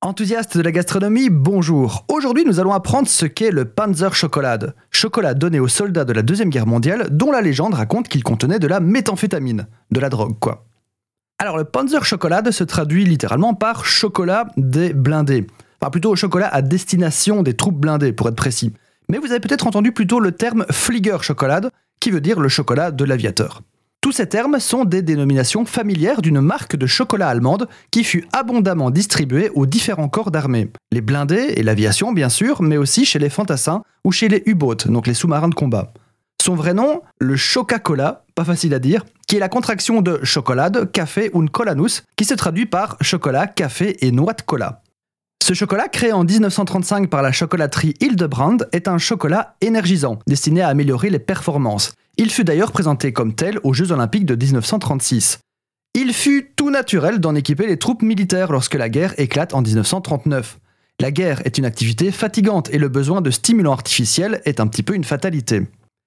Enthousiastes de la gastronomie, bonjour. Aujourd'hui, nous allons apprendre ce qu'est le Panzer Chocolade, chocolat donné aux soldats de la Deuxième Guerre mondiale dont la légende raconte qu'il contenait de la méthamphétamine, de la drogue quoi. Alors le Panzer Chocolade se traduit littéralement par chocolat des blindés, enfin plutôt chocolat à destination des troupes blindées pour être précis. Mais vous avez peut-être entendu plutôt le terme Flieger Chocolade, qui veut dire le chocolat de l'aviateur. Tous ces termes sont des dénominations familières d'une marque de chocolat allemande qui fut abondamment distribuée aux différents corps d'armée. Les blindés et l'aviation bien sûr, mais aussi chez les fantassins ou chez les U-boats, donc les sous-marins de combat. Son vrai nom, le Coca-Cola, pas facile à dire, qui est la contraction de chocolade, café ou colanus, qui se traduit par chocolat, café et noix de cola. Ce chocolat, créé en 1935 par la chocolaterie Hildebrand, est un chocolat énergisant, destiné à améliorer les performances. Il fut d'ailleurs présenté comme tel aux Jeux Olympiques de 1936. Il fut tout naturel d'en équiper les troupes militaires lorsque la guerre éclate en 1939. La guerre est une activité fatigante et le besoin de stimulants artificiels est un petit peu une fatalité.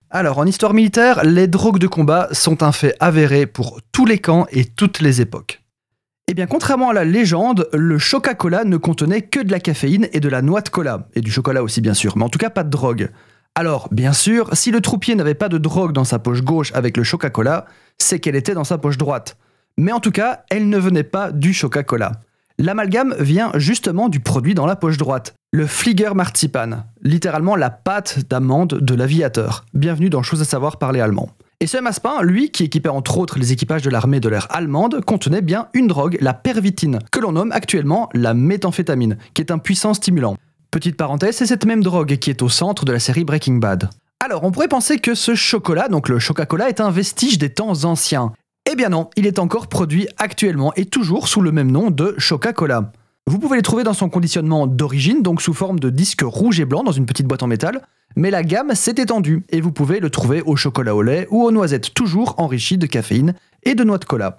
Alors, en histoire militaire, les drogues de combat sont un fait avéré pour tous les camps et toutes les époques. Eh bien, contrairement à la légende, le Coca-Cola ne contenait que de la caféine et de la noix de cola, et du chocolat aussi bien sûr, mais en tout cas pas de drogue. Alors, bien sûr, si le troupier n'avait pas de drogue dans sa poche gauche avec le Coca-Cola, c'est qu'elle était dans sa poche droite. Mais en tout cas, elle ne venait pas du Coca-Cola. L'amalgame vient justement du produit dans la poche droite, le Flieger Marzipan, littéralement la pâte d'amande de l'aviateur. Bienvenue dans Chose à savoir parler allemand. Et ce maspin, lui, qui équipait entre autres les équipages de l'armée de l'air allemande, contenait bien une drogue, la pervitine, que l'on nomme actuellement la méthamphétamine, qui est un puissant stimulant. Petite parenthèse, c'est cette même drogue qui est au centre de la série Breaking Bad. Alors, on pourrait penser que ce chocolat, donc le Coca-Cola, est un vestige des temps anciens. Eh bien non, il est encore produit actuellement et toujours sous le même nom de Coca-Cola. Vous pouvez les trouver dans son conditionnement d'origine, donc sous forme de disque rouge et blanc dans une petite boîte en métal, mais la gamme s'est étendue et vous pouvez le trouver au chocolat au lait ou aux noisettes toujours enrichies de caféine et de noix de cola.